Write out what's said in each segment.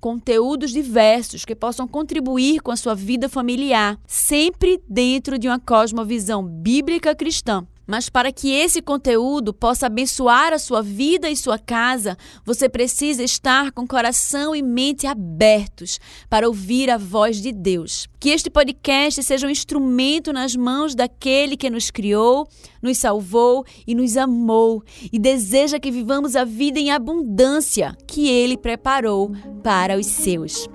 conteúdos diversos que possam contribuir com a sua vida familiar, sempre dentro de uma cosmovisão bíblica cristã. Mas para que esse conteúdo possa abençoar a sua vida e sua casa, você precisa estar com coração e mente abertos para ouvir a voz de Deus. Que este podcast seja um instrumento nas mãos daquele que nos criou, nos salvou e nos amou e deseja que vivamos a vida em abundância que ele preparou para os seus.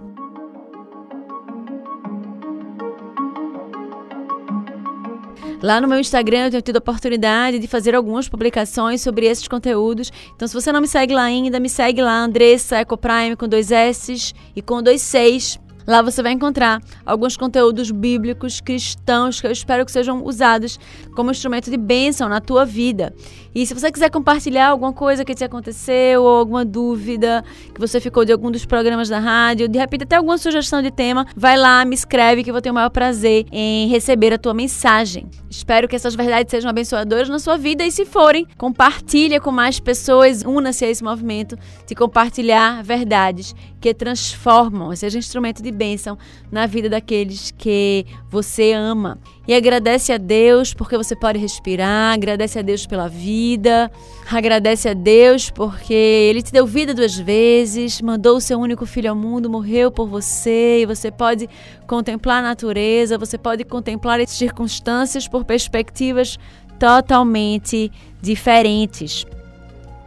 Lá no meu Instagram eu tenho tido a oportunidade de fazer algumas publicações sobre esses conteúdos. Então, se você não me segue lá ainda, me segue lá, Andressa Ecoprime com dois S e com dois Cs. Lá você vai encontrar alguns conteúdos bíblicos cristãos que eu espero que sejam usados como instrumento de bênção na tua vida. E se você quiser compartilhar alguma coisa que te aconteceu, ou alguma dúvida que você ficou de algum dos programas da rádio, de repente até alguma sugestão de tema, vai lá, me escreve que eu vou ter o maior prazer em receber a tua mensagem. Espero que essas verdades sejam abençoadoras na sua vida e se forem, compartilha com mais pessoas, una-se a esse movimento de compartilhar verdades que transformam, seja instrumento de bênção na vida daqueles que você ama. E agradece a Deus porque você pode respirar, agradece a Deus pela vida, agradece a Deus porque Ele te deu vida duas vezes, mandou o seu único filho ao mundo, morreu por você, e você pode contemplar a natureza, você pode contemplar as circunstâncias por perspectivas totalmente diferentes.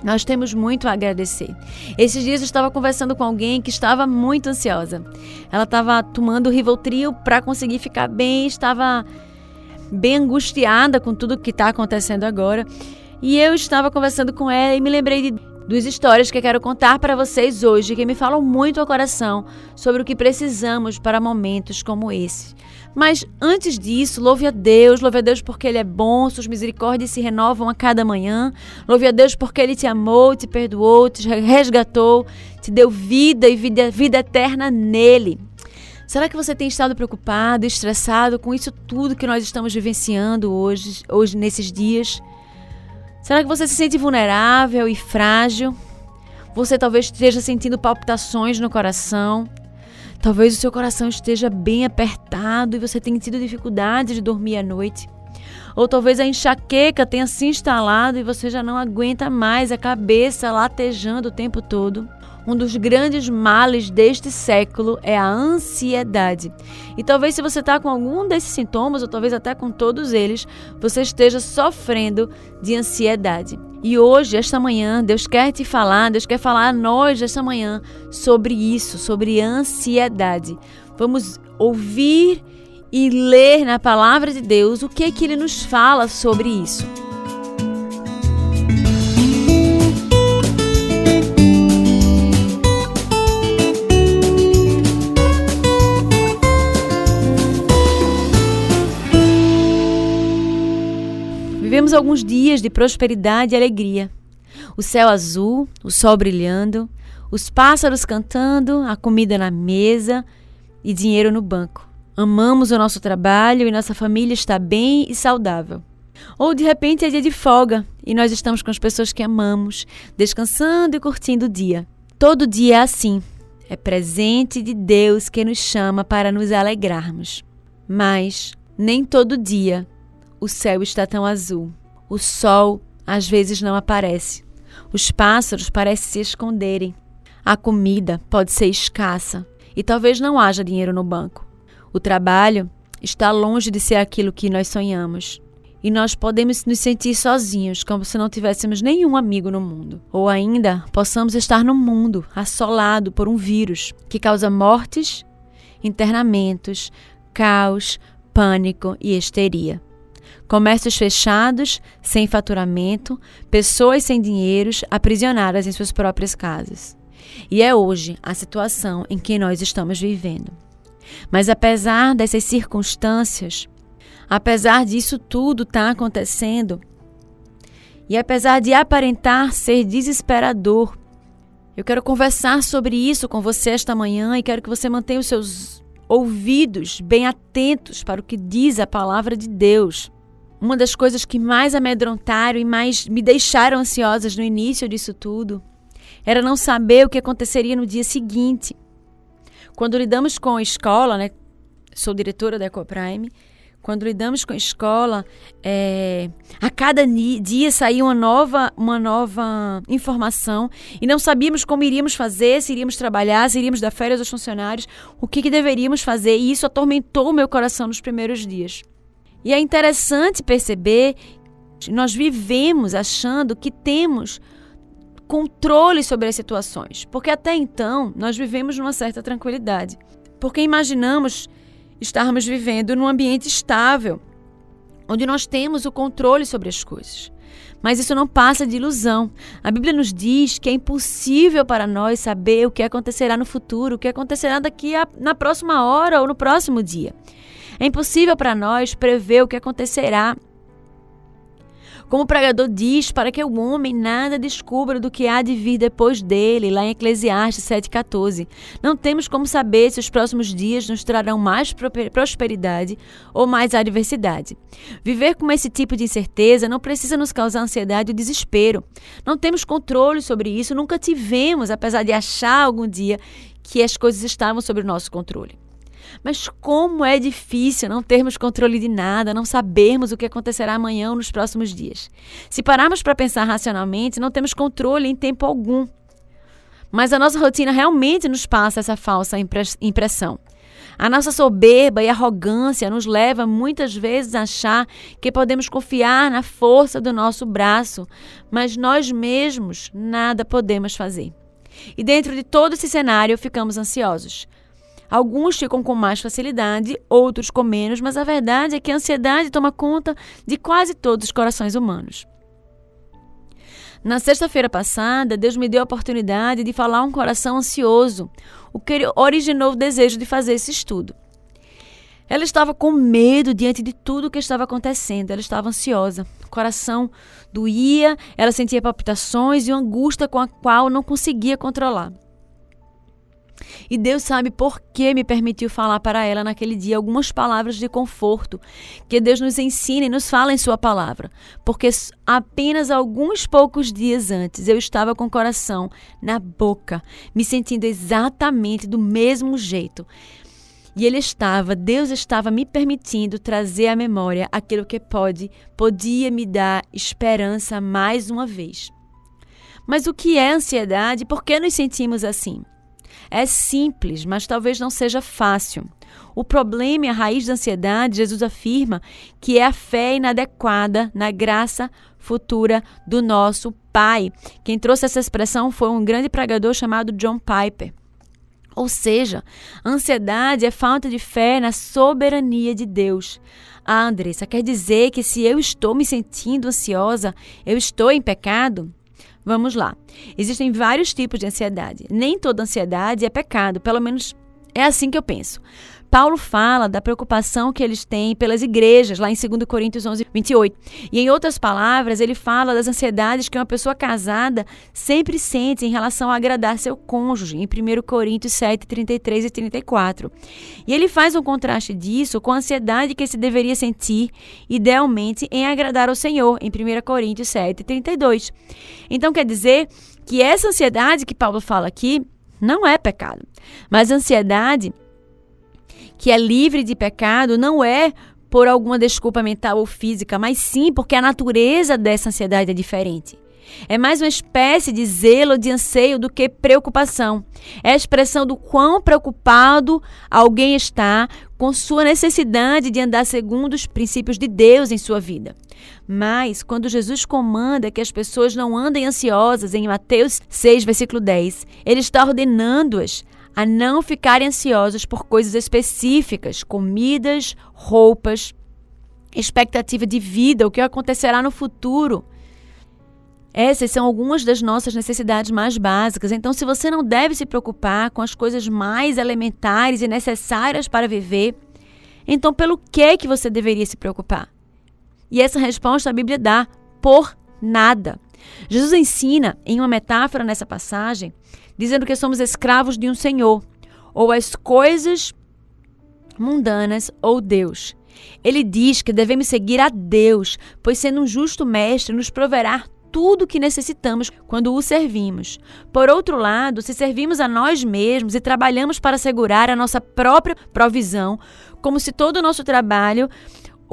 Nós temos muito a agradecer. Esses dias eu estava conversando com alguém que estava muito ansiosa. Ela estava tomando Rivotril para conseguir ficar bem, estava bem angustiada com tudo que está acontecendo agora. E eu estava conversando com ela e me lembrei de duas histórias que quero contar para vocês hoje, que me falam muito ao coração sobre o que precisamos para momentos como esse. Mas antes disso, louve a Deus, louve a Deus porque Ele é bom, suas misericórdias se renovam a cada manhã. Louve a Deus porque Ele te amou, te perdoou, te resgatou, te deu vida e vida, vida eterna nele. Será que você tem estado preocupado, estressado com isso tudo que nós estamos vivenciando hoje, hoje nesses dias? Será que você se sente vulnerável e frágil? Você talvez esteja sentindo palpitações no coração. Talvez o seu coração esteja bem apertado e você tenha tido dificuldade de dormir à noite. Ou talvez a enxaqueca tenha se instalado e você já não aguenta mais a cabeça latejando o tempo todo. Um dos grandes males deste século é a ansiedade. E talvez, se você está com algum desses sintomas, ou talvez até com todos eles, você esteja sofrendo de ansiedade. E hoje, esta manhã, Deus quer te falar, Deus quer falar a nós esta manhã sobre isso, sobre ansiedade. Vamos ouvir e ler na palavra de Deus o que é que ele nos fala sobre isso. Vivemos alguns dias de prosperidade e alegria. O céu azul, o sol brilhando, os pássaros cantando, a comida na mesa e dinheiro no banco. Amamos o nosso trabalho e nossa família está bem e saudável. Ou de repente é dia de folga e nós estamos com as pessoas que amamos, descansando e curtindo o dia. Todo dia é assim. É presente de Deus que nos chama para nos alegrarmos. Mas nem todo dia o céu está tão azul. O sol às vezes não aparece. Os pássaros parecem se esconderem. A comida pode ser escassa e talvez não haja dinheiro no banco. O trabalho está longe de ser aquilo que nós sonhamos. E nós podemos nos sentir sozinhos, como se não tivéssemos nenhum amigo no mundo. Ou ainda, possamos estar no mundo assolado por um vírus que causa mortes, internamentos, caos, pânico e histeria. Comércios fechados, sem faturamento, pessoas sem dinheiros, aprisionadas em suas próprias casas. E é hoje a situação em que nós estamos vivendo. Mas apesar dessas circunstâncias, apesar disso tudo estar tá acontecendo, e apesar de aparentar ser desesperador, eu quero conversar sobre isso com você esta manhã e quero que você mantenha os seus ouvidos bem atentos para o que diz a palavra de Deus. Uma das coisas que mais amedrontaram e mais me deixaram ansiosas no início disso tudo era não saber o que aconteceria no dia seguinte. Quando lidamos com a escola, né? Sou diretora da Ecoprime. Quando lidamos com a escola, é, a cada dia saía uma nova, uma nova informação e não sabíamos como iríamos fazer, se iríamos trabalhar, se iríamos dar férias aos funcionários, o que, que deveríamos fazer. E isso atormentou o meu coração nos primeiros dias. E é interessante perceber que nós vivemos achando que temos controle sobre as situações, porque até então nós vivemos numa certa tranquilidade, porque imaginamos estarmos vivendo num ambiente estável, onde nós temos o controle sobre as coisas. Mas isso não passa de ilusão. A Bíblia nos diz que é impossível para nós saber o que acontecerá no futuro, o que acontecerá daqui a, na próxima hora ou no próximo dia. É impossível para nós prever o que acontecerá como o pregador diz, para que o homem nada descubra do que há de vir depois dele, lá em Eclesiastes 7,14. Não temos como saber se os próximos dias nos trarão mais prosperidade ou mais adversidade. Viver com esse tipo de incerteza não precisa nos causar ansiedade ou desespero. Não temos controle sobre isso, nunca tivemos, apesar de achar algum dia que as coisas estavam sob o nosso controle. Mas como é difícil não termos controle de nada, não sabermos o que acontecerá amanhã ou nos próximos dias. Se pararmos para pensar racionalmente, não temos controle em tempo algum. Mas a nossa rotina realmente nos passa essa falsa impressão. A nossa soberba e arrogância nos leva muitas vezes a achar que podemos confiar na força do nosso braço, mas nós mesmos nada podemos fazer. E dentro de todo esse cenário ficamos ansiosos. Alguns ficam com mais facilidade, outros com menos, mas a verdade é que a ansiedade toma conta de quase todos os corações humanos. Na sexta-feira passada, Deus me deu a oportunidade de falar um coração ansioso, o que originou o desejo de fazer esse estudo. Ela estava com medo diante de tudo o que estava acontecendo, ela estava ansiosa, o coração doía, ela sentia palpitações e uma angústia com a qual não conseguia controlar. E Deus sabe por que me permitiu falar para ela naquele dia algumas palavras de conforto que Deus nos ensina e nos fala em Sua palavra. Porque apenas alguns poucos dias antes eu estava com o coração na boca, me sentindo exatamente do mesmo jeito. E ele estava, Deus estava me permitindo trazer à memória aquilo que pode, podia me dar esperança mais uma vez. Mas o que é ansiedade? Por que nos sentimos assim? É simples, mas talvez não seja fácil. O problema e a raiz da ansiedade, Jesus afirma que é a fé inadequada na graça futura do nosso Pai. Quem trouxe essa expressão foi um grande pregador chamado John Piper. Ou seja, ansiedade é falta de fé na soberania de Deus. Ah, Andressa, quer dizer que se eu estou me sentindo ansiosa, eu estou em pecado? Vamos lá. Existem vários tipos de ansiedade. Nem toda ansiedade é pecado, pelo menos é assim que eu penso. Paulo fala da preocupação que eles têm pelas igrejas, lá em 2 Coríntios 11, 28. E em outras palavras, ele fala das ansiedades que uma pessoa casada sempre sente em relação a agradar seu cônjuge, em 1 Coríntios 7, 33 e 34. E ele faz um contraste disso com a ansiedade que se deveria sentir, idealmente, em agradar ao Senhor, em 1 Coríntios 7, 32. Então, quer dizer que essa ansiedade que Paulo fala aqui Não é pecado. Mas ansiedade, que é livre de pecado, não é por alguma desculpa mental ou física, mas sim porque a natureza dessa ansiedade é diferente. É mais uma espécie de zelo, de anseio do que preocupação. É a expressão do quão preocupado alguém está com sua necessidade de andar segundo os princípios de Deus em sua vida. Mas, quando Jesus comanda que as pessoas não andem ansiosas, em Mateus 6, versículo 10, ele está ordenando-as a não ficarem ansiosas por coisas específicas, comidas, roupas, expectativa de vida, o que acontecerá no futuro. Essas são algumas das nossas necessidades mais básicas. Então, se você não deve se preocupar com as coisas mais elementares e necessárias para viver, então pelo que que você deveria se preocupar? E essa resposta a Bíblia dá por nada. Jesus ensina em uma metáfora nessa passagem, dizendo que somos escravos de um Senhor, ou as coisas mundanas ou Deus. Ele diz que devemos seguir a Deus, pois sendo um justo mestre nos proverá tudo o que necessitamos quando o servimos. Por outro lado, se servimos a nós mesmos e trabalhamos para assegurar a nossa própria provisão, como se todo o nosso trabalho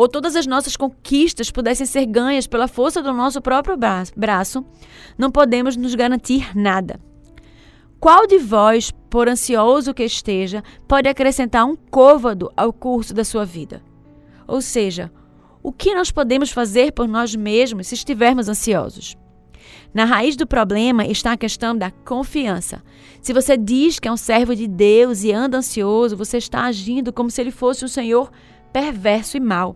ou todas as nossas conquistas pudessem ser ganhas pela força do nosso próprio braço, não podemos nos garantir nada. Qual de vós, por ansioso que esteja, pode acrescentar um côvado ao curso da sua vida? Ou seja, o que nós podemos fazer por nós mesmos se estivermos ansiosos? Na raiz do problema está a questão da confiança. Se você diz que é um servo de Deus e anda ansioso, você está agindo como se ele fosse um senhor perverso e mau.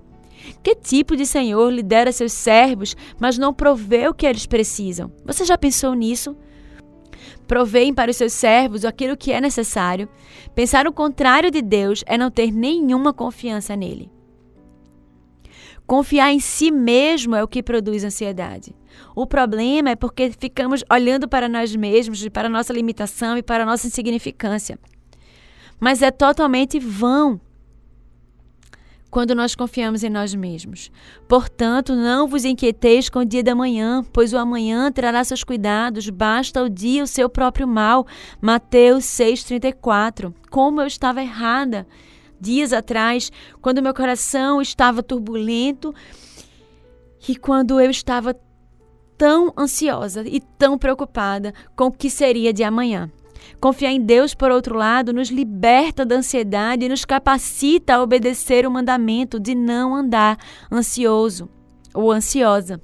Que tipo de senhor lidera seus servos, mas não provê o que eles precisam? Você já pensou nisso? Provêem para os seus servos aquilo que é necessário. Pensar o contrário de Deus é não ter nenhuma confiança nele. Confiar em si mesmo é o que produz ansiedade. O problema é porque ficamos olhando para nós mesmos, para nossa limitação e para nossa insignificância. Mas é totalmente vão quando nós confiamos em nós mesmos. Portanto, não vos inquieteis com o dia da manhã, pois o amanhã trará seus cuidados, basta o dia o seu próprio mal. Mateus 6,34. Como eu estava errada dias atrás, quando meu coração estava turbulento e quando eu estava tão ansiosa e tão preocupada com o que seria de amanhã. Confiar em Deus, por outro lado, nos liberta da ansiedade e nos capacita a obedecer o mandamento de não andar ansioso ou ansiosa.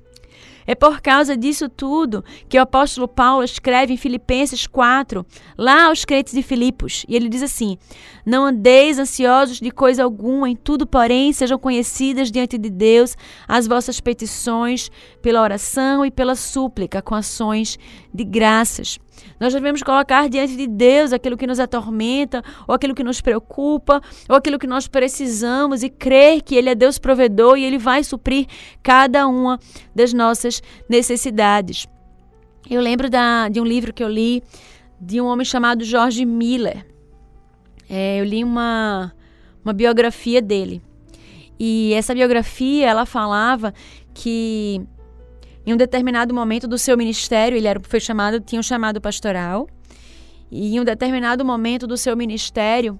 É por causa disso tudo que o apóstolo Paulo escreve em Filipenses 4, lá aos crentes de Filipos, e ele diz assim: Não andeis ansiosos de coisa alguma, em tudo, porém, sejam conhecidas diante de Deus as vossas petições pela oração e pela súplica, com ações de graças. Nós devemos colocar diante de Deus aquilo que nos atormenta, ou aquilo que nos preocupa, ou aquilo que nós precisamos e crer que Ele é Deus provedor e Ele vai suprir cada uma das nossas necessidades. Eu lembro da, de um livro que eu li de um homem chamado George Miller. É, eu li uma, uma biografia dele. E essa biografia, ela falava que em um determinado momento do seu ministério, ele era, foi chamado, tinha um chamado pastoral. E em um determinado momento do seu ministério,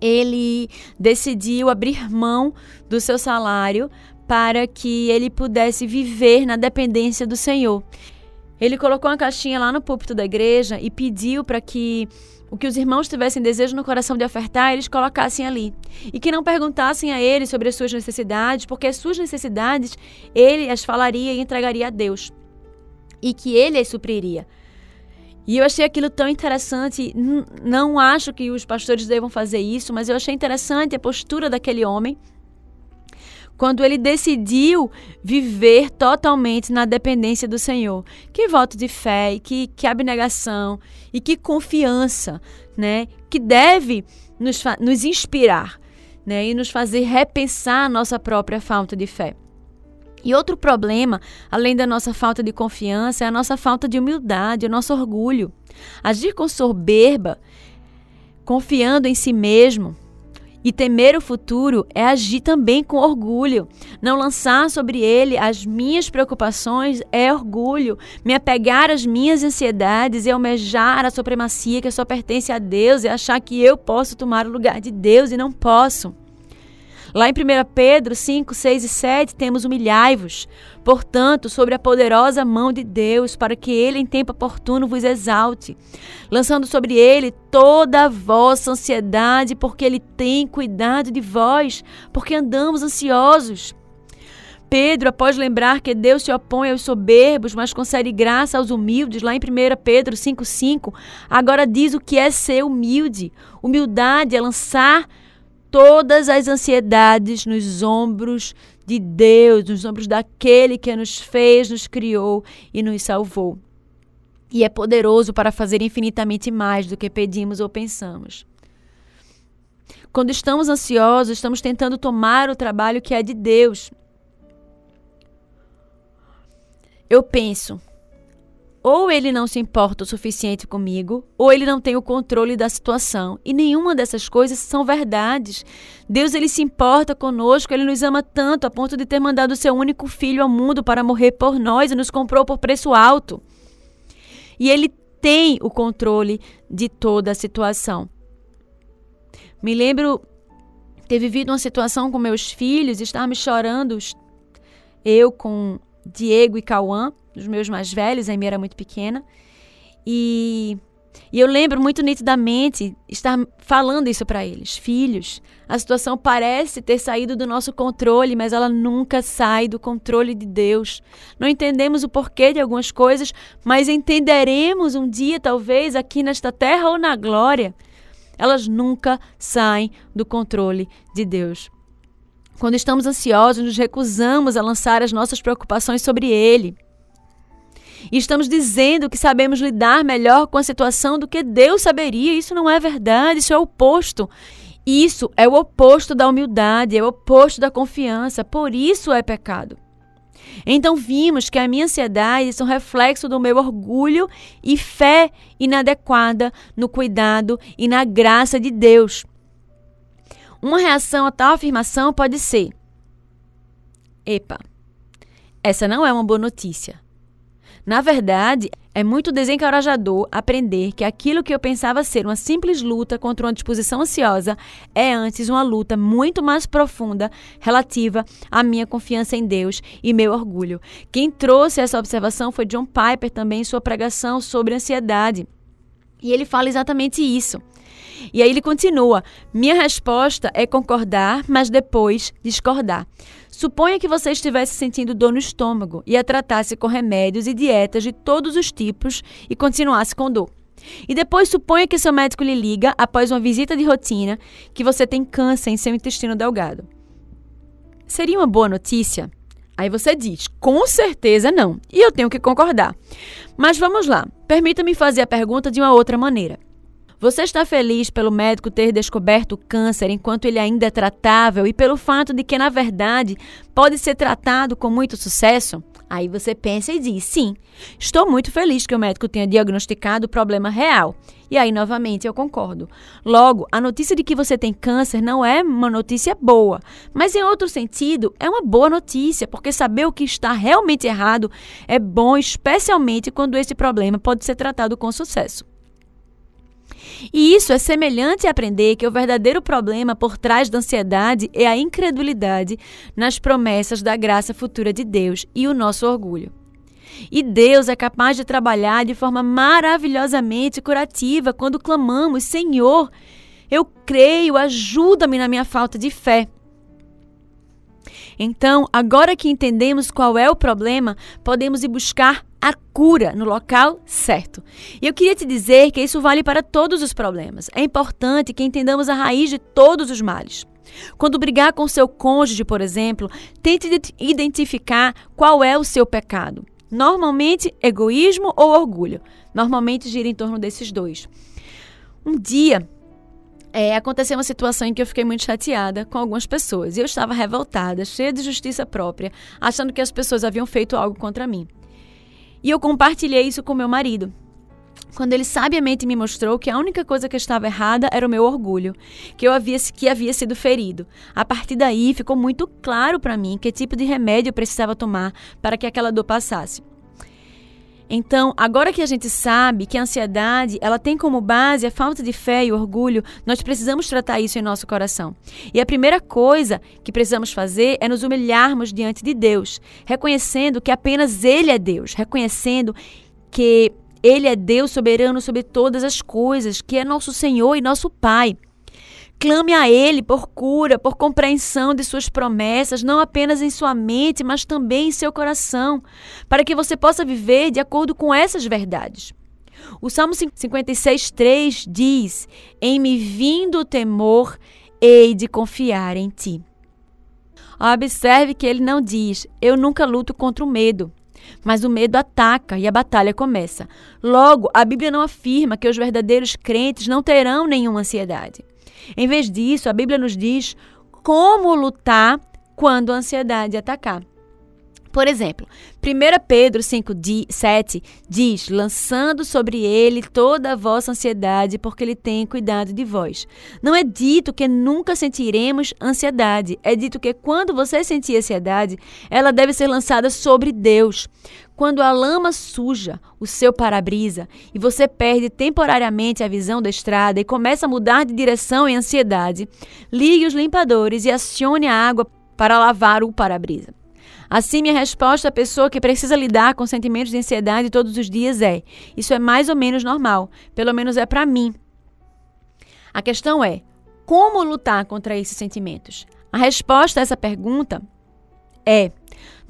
ele decidiu abrir mão do seu salário para que ele pudesse viver na dependência do Senhor. Ele colocou uma caixinha lá no púlpito da igreja e pediu para que o que os irmãos tivessem desejo no coração de ofertar, eles colocassem ali. E que não perguntassem a ele sobre as suas necessidades, porque as suas necessidades ele as falaria e entregaria a Deus. E que ele as supriria. E eu achei aquilo tão interessante. Não acho que os pastores devam fazer isso, mas eu achei interessante a postura daquele homem quando ele decidiu viver totalmente na dependência do Senhor. Que voto de fé, que, que abnegação e que confiança, né? Que deve nos, nos inspirar, né? E nos fazer repensar a nossa própria falta de fé. E outro problema, além da nossa falta de confiança, é a nossa falta de humildade, o nosso orgulho. Agir com soberba, confiando em si mesmo, E temer o futuro é agir também com orgulho. Não lançar sobre ele as minhas preocupações é orgulho. Me apegar às minhas ansiedades e almejar a supremacia que só pertence a Deus e achar que eu posso tomar o lugar de Deus e não posso. Lá em 1 Pedro 5, 6 e 7 temos humilhai-vos, portanto, sobre a poderosa mão de Deus, para que ele em tempo oportuno vos exalte, lançando sobre ele toda a vossa ansiedade, porque ele tem cuidado de vós, porque andamos ansiosos. Pedro, após lembrar que Deus se opõe aos soberbos, mas concede graça aos humildes, lá em 1 Pedro 5,5, agora diz o que é ser humilde. Humildade é lançar todas as ansiedades nos ombros de Deus, nos ombros daquele que nos fez, nos criou e nos salvou. E é poderoso para fazer infinitamente mais do que pedimos ou pensamos. Quando estamos ansiosos, estamos tentando tomar o trabalho que é de Deus. Eu penso, ou ele não se importa o suficiente comigo, ou ele não tem o controle da situação. E nenhuma dessas coisas são verdades. Deus ele se importa conosco, ele nos ama tanto a ponto de ter mandado o seu único filho ao mundo para morrer por nós e nos comprou por preço alto. E ele tem o controle de toda a situação. Me lembro ter vivido uma situação com meus filhos, estarmos chorando, eu com Diego e Cauã, os meus mais velhos, a Amy era muito pequena. E, e eu lembro muito nitidamente estar falando isso para eles. Filhos, a situação parece ter saído do nosso controle, mas ela nunca sai do controle de Deus. Não entendemos o porquê de algumas coisas, mas entenderemos um dia, talvez, aqui nesta terra ou na glória. Elas nunca saem do controle de Deus. Quando estamos ansiosos, nos recusamos a lançar as nossas preocupações sobre Ele. E estamos dizendo que sabemos lidar melhor com a situação do que Deus saberia. Isso não é verdade, isso é o oposto. Isso é o oposto da humildade, é o oposto da confiança, por isso é pecado. Então vimos que a minha ansiedade é um reflexo do meu orgulho e fé inadequada no cuidado e na graça de Deus. Uma reação a tal afirmação pode ser: Epa, essa não é uma boa notícia. Na verdade, é muito desencorajador aprender que aquilo que eu pensava ser uma simples luta contra uma disposição ansiosa é antes uma luta muito mais profunda relativa à minha confiança em Deus e meu orgulho. Quem trouxe essa observação foi John Piper também em sua pregação sobre ansiedade. E ele fala exatamente isso. E aí ele continua: Minha resposta é concordar, mas depois discordar. Suponha que você estivesse sentindo dor no estômago e a tratasse com remédios e dietas de todos os tipos e continuasse com dor. E depois suponha que seu médico lhe liga após uma visita de rotina que você tem câncer em seu intestino delgado. Seria uma boa notícia? Aí você diz, com certeza não. E eu tenho que concordar. Mas vamos lá, permita-me fazer a pergunta de uma outra maneira. Você está feliz pelo médico ter descoberto o câncer enquanto ele ainda é tratável e pelo fato de que, na verdade, pode ser tratado com muito sucesso? Aí você pensa e diz: sim, estou muito feliz que o médico tenha diagnosticado o problema real. E aí, novamente, eu concordo. Logo, a notícia de que você tem câncer não é uma notícia boa, mas em outro sentido, é uma boa notícia, porque saber o que está realmente errado é bom, especialmente quando esse problema pode ser tratado com sucesso. E isso é semelhante a aprender que o verdadeiro problema por trás da ansiedade é a incredulidade nas promessas da graça futura de Deus e o nosso orgulho. E Deus é capaz de trabalhar de forma maravilhosamente curativa quando clamamos: Senhor, eu creio, ajuda-me na minha falta de fé. Então, agora que entendemos qual é o problema, podemos ir buscar a cura no local certo. E eu queria te dizer que isso vale para todos os problemas. É importante que entendamos a raiz de todos os males. Quando brigar com seu cônjuge, por exemplo, tente identificar qual é o seu pecado. Normalmente, egoísmo ou orgulho. Normalmente gira em torno desses dois. Um dia, é, aconteceu uma situação em que eu fiquei muito chateada com algumas pessoas. E eu estava revoltada, cheia de justiça própria, achando que as pessoas haviam feito algo contra mim. E eu compartilhei isso com meu marido. quando ele sabiamente me mostrou que a única coisa que estava errada era o meu orgulho, que eu havia que havia sido ferido. A partir daí ficou muito claro para mim que tipo de remédio eu precisava tomar para que aquela dor passasse. Então, agora que a gente sabe que a ansiedade, ela tem como base a falta de fé e orgulho, nós precisamos tratar isso em nosso coração. E a primeira coisa que precisamos fazer é nos humilharmos diante de Deus, reconhecendo que apenas ele é Deus, reconhecendo que ele é Deus soberano sobre todas as coisas, que é nosso Senhor e nosso Pai. Clame a Ele por cura, por compreensão de Suas promessas, não apenas em sua mente, mas também em seu coração, para que você possa viver de acordo com essas verdades. O Salmo 56,3 diz: Em me vindo o temor, hei de confiar em ti. Observe que ele não diz: Eu nunca luto contra o medo. Mas o medo ataca e a batalha começa. Logo, a Bíblia não afirma que os verdadeiros crentes não terão nenhuma ansiedade. Em vez disso, a Bíblia nos diz como lutar quando a ansiedade atacar. Por exemplo, 1 Pedro 5,7 diz: lançando sobre ele toda a vossa ansiedade, porque ele tem cuidado de vós. Não é dito que nunca sentiremos ansiedade, é dito que quando você sentir ansiedade, ela deve ser lançada sobre Deus. Quando a lama suja o seu para-brisa e você perde temporariamente a visão da estrada e começa a mudar de direção em ansiedade, ligue os limpadores e acione a água para lavar o para-brisa. Assim, minha resposta à pessoa que precisa lidar com sentimentos de ansiedade todos os dias é: isso é mais ou menos normal, pelo menos é para mim. A questão é: como lutar contra esses sentimentos? A resposta a essa pergunta é: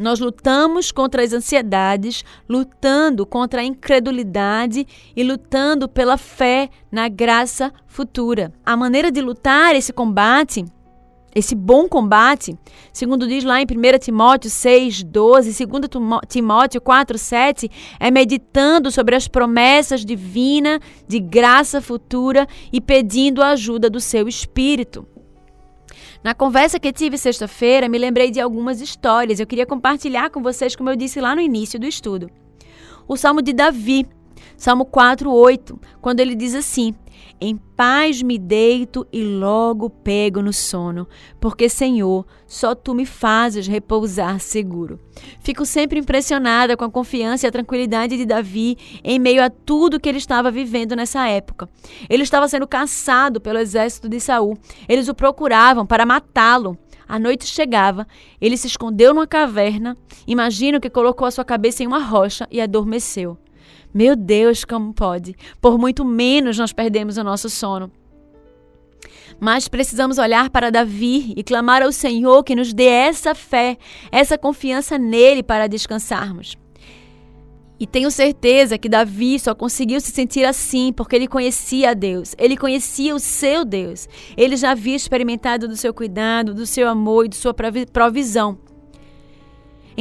nós lutamos contra as ansiedades, lutando contra a incredulidade e lutando pela fé na graça futura. A maneira de lutar esse combate esse bom combate, segundo diz lá em 1 Timóteo 6, 12, 2 Timóteo 4, 7, é meditando sobre as promessas divinas de graça futura e pedindo a ajuda do seu espírito. Na conversa que tive sexta-feira, me lembrei de algumas histórias. Eu queria compartilhar com vocês, como eu disse lá no início do estudo. O Salmo de Davi, Salmo 4, 8, quando ele diz assim: em paz me deito e logo pego no sono, porque, Senhor, só tu me fazes repousar seguro. Fico sempre impressionada com a confiança e a tranquilidade de Davi em meio a tudo que ele estava vivendo nessa época. Ele estava sendo caçado pelo exército de Saul. Eles o procuravam para matá-lo. A noite chegava, ele se escondeu numa caverna. Imagino que colocou a sua cabeça em uma rocha e adormeceu. Meu Deus, como pode? Por muito menos nós perdemos o nosso sono. Mas precisamos olhar para Davi e clamar ao Senhor que nos dê essa fé, essa confiança nele para descansarmos. E tenho certeza que Davi só conseguiu se sentir assim porque ele conhecia a Deus, ele conhecia o seu Deus, ele já havia experimentado do seu cuidado, do seu amor e de sua provisão.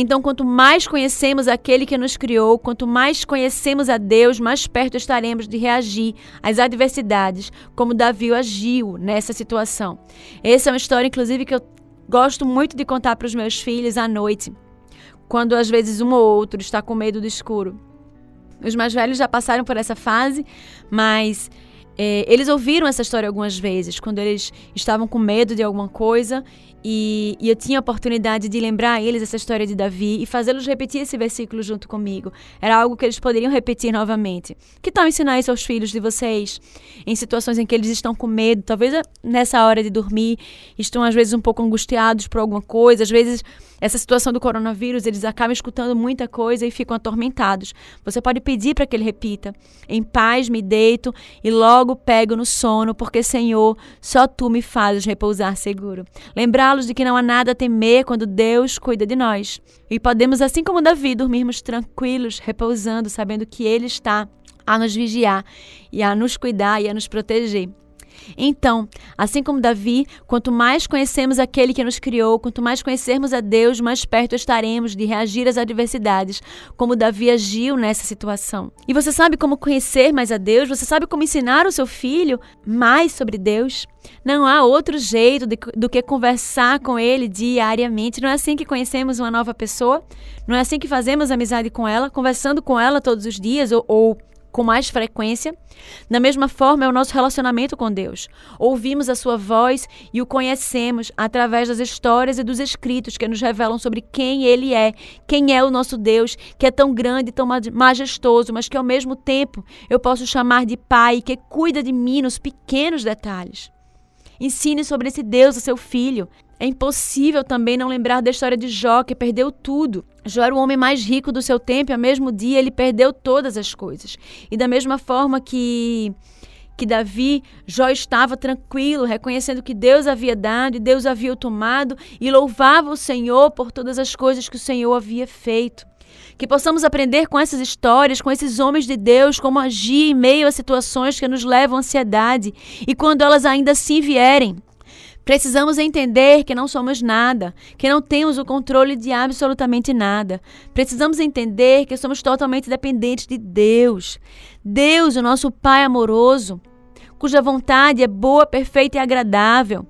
Então, quanto mais conhecemos aquele que nos criou, quanto mais conhecemos a Deus, mais perto estaremos de reagir às adversidades, como Davi agiu nessa situação. Essa é uma história, inclusive, que eu gosto muito de contar para os meus filhos à noite, quando às vezes um ou outro está com medo do escuro. Os mais velhos já passaram por essa fase, mas é, eles ouviram essa história algumas vezes, quando eles estavam com medo de alguma coisa e, e, eu tinha a oportunidade de lembrar a eles essa história de Davi e fazê-los repetir esse versículo junto comigo. Era algo que eles poderiam repetir novamente. Que tal ensinar isso aos filhos de vocês? Em situações em que eles estão com medo, talvez nessa hora de dormir, estão às vezes um pouco angustiados por alguma coisa, às vezes essa situação do coronavírus, eles acabam escutando muita coisa e ficam atormentados. Você pode pedir para que ele repita: Em paz me deito e logo pego no sono, porque, Senhor, só tu me fazes repousar seguro. Lembrá-los de que não há nada a temer quando Deus cuida de nós. E podemos, assim como Davi, dormirmos tranquilos, repousando, sabendo que Ele está a nos vigiar e a nos cuidar e a nos proteger. Então, assim como Davi, quanto mais conhecemos aquele que nos criou, quanto mais conhecermos a Deus, mais perto estaremos de reagir às adversidades, como Davi agiu nessa situação. E você sabe como conhecer mais a Deus? Você sabe como ensinar o seu filho mais sobre Deus? Não há outro jeito de, do que conversar com ele diariamente. Não é assim que conhecemos uma nova pessoa? Não é assim que fazemos amizade com ela, conversando com ela todos os dias ou, ou com mais frequência? Da mesma forma, é o nosso relacionamento com Deus. Ouvimos a sua voz e o conhecemos através das histórias e dos escritos que nos revelam sobre quem ele é, quem é o nosso Deus, que é tão grande, tão majestoso, mas que ao mesmo tempo eu posso chamar de Pai, que cuida de mim nos pequenos detalhes. Ensine sobre esse Deus a seu filho. É impossível também não lembrar da história de Jó, que perdeu tudo. Jó era o homem mais rico do seu tempo e, ao mesmo dia, ele perdeu todas as coisas. E da mesma forma que que Davi, Jó estava tranquilo, reconhecendo que Deus havia dado e Deus havia tomado e louvava o Senhor por todas as coisas que o Senhor havia feito. Que possamos aprender com essas histórias, com esses homens de Deus, como agir em meio a situações que nos levam à ansiedade e quando elas ainda assim vierem, Precisamos entender que não somos nada, que não temos o controle de absolutamente nada. Precisamos entender que somos totalmente dependentes de Deus. Deus, o nosso Pai amoroso, cuja vontade é boa, perfeita e agradável.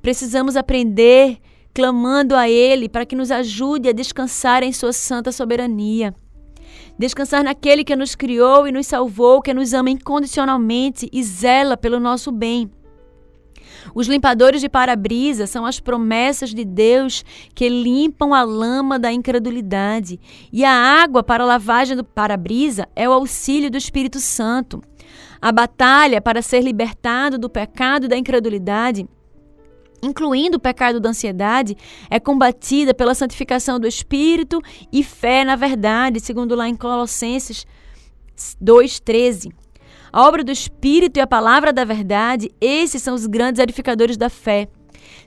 Precisamos aprender clamando a Ele para que nos ajude a descansar em Sua santa soberania. Descansar naquele que nos criou e nos salvou, que nos ama incondicionalmente e zela pelo nosso bem. Os limpadores de para-brisa são as promessas de Deus que limpam a lama da incredulidade. E a água para a lavagem do para-brisa é o auxílio do Espírito Santo. A batalha para ser libertado do pecado da incredulidade incluindo o pecado da ansiedade, é combatida pela santificação do espírito e fé na verdade, segundo lá em Colossenses 2:13. A obra do Espírito e a palavra da verdade, esses são os grandes edificadores da fé.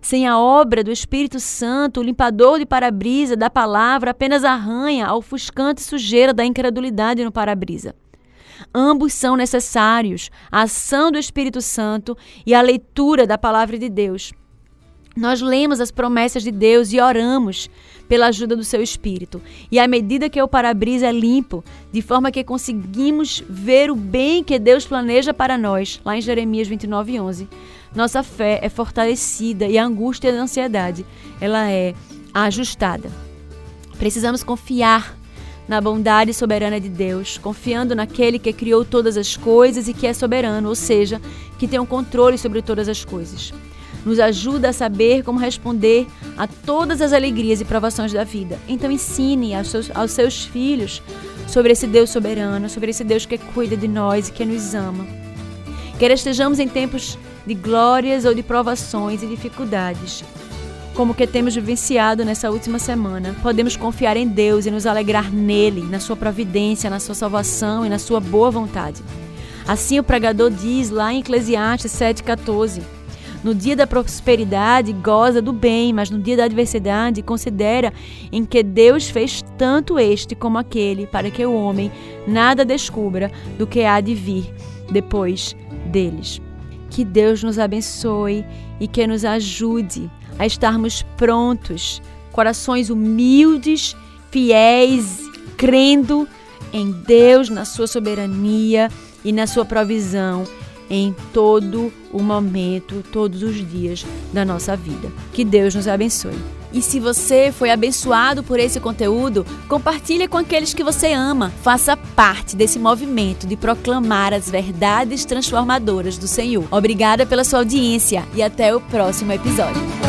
Sem a obra do Espírito Santo, o limpador de para-brisa da palavra apenas arranha a ofuscante sujeira da incredulidade no para-brisa. Ambos são necessários, a ação do Espírito Santo e a leitura da palavra de Deus. Nós lemos as promessas de Deus e oramos pela ajuda do seu Espírito. E à medida que o para-brisa é limpo, de forma que conseguimos ver o bem que Deus planeja para nós, lá em Jeremias 29, 11, nossa fé é fortalecida e a angústia e a ansiedade, ela é ajustada. Precisamos confiar na bondade soberana de Deus, confiando naquele que criou todas as coisas e que é soberano, ou seja, que tem o um controle sobre todas as coisas nos ajuda a saber como responder a todas as alegrias e provações da vida. Então ensine aos seus, aos seus filhos sobre esse Deus soberano, sobre esse Deus que cuida de nós e que nos ama. Quer estejamos em tempos de glórias ou de provações e dificuldades, como que temos vivenciado nessa última semana, podemos confiar em Deus e nos alegrar nele, na sua providência, na sua salvação e na sua boa vontade. Assim o pregador diz lá em Eclesiastes 7,14. No dia da prosperidade, goza do bem, mas no dia da adversidade, considera em que Deus fez tanto este como aquele, para que o homem nada descubra do que há de vir depois deles. Que Deus nos abençoe e que nos ajude a estarmos prontos, corações humildes, fiéis, crendo em Deus, na sua soberania e na sua provisão em todo o momento, todos os dias da nossa vida. Que Deus nos abençoe. E se você foi abençoado por esse conteúdo, compartilhe com aqueles que você ama. Faça parte desse movimento de proclamar as verdades transformadoras do Senhor. Obrigada pela sua audiência e até o próximo episódio.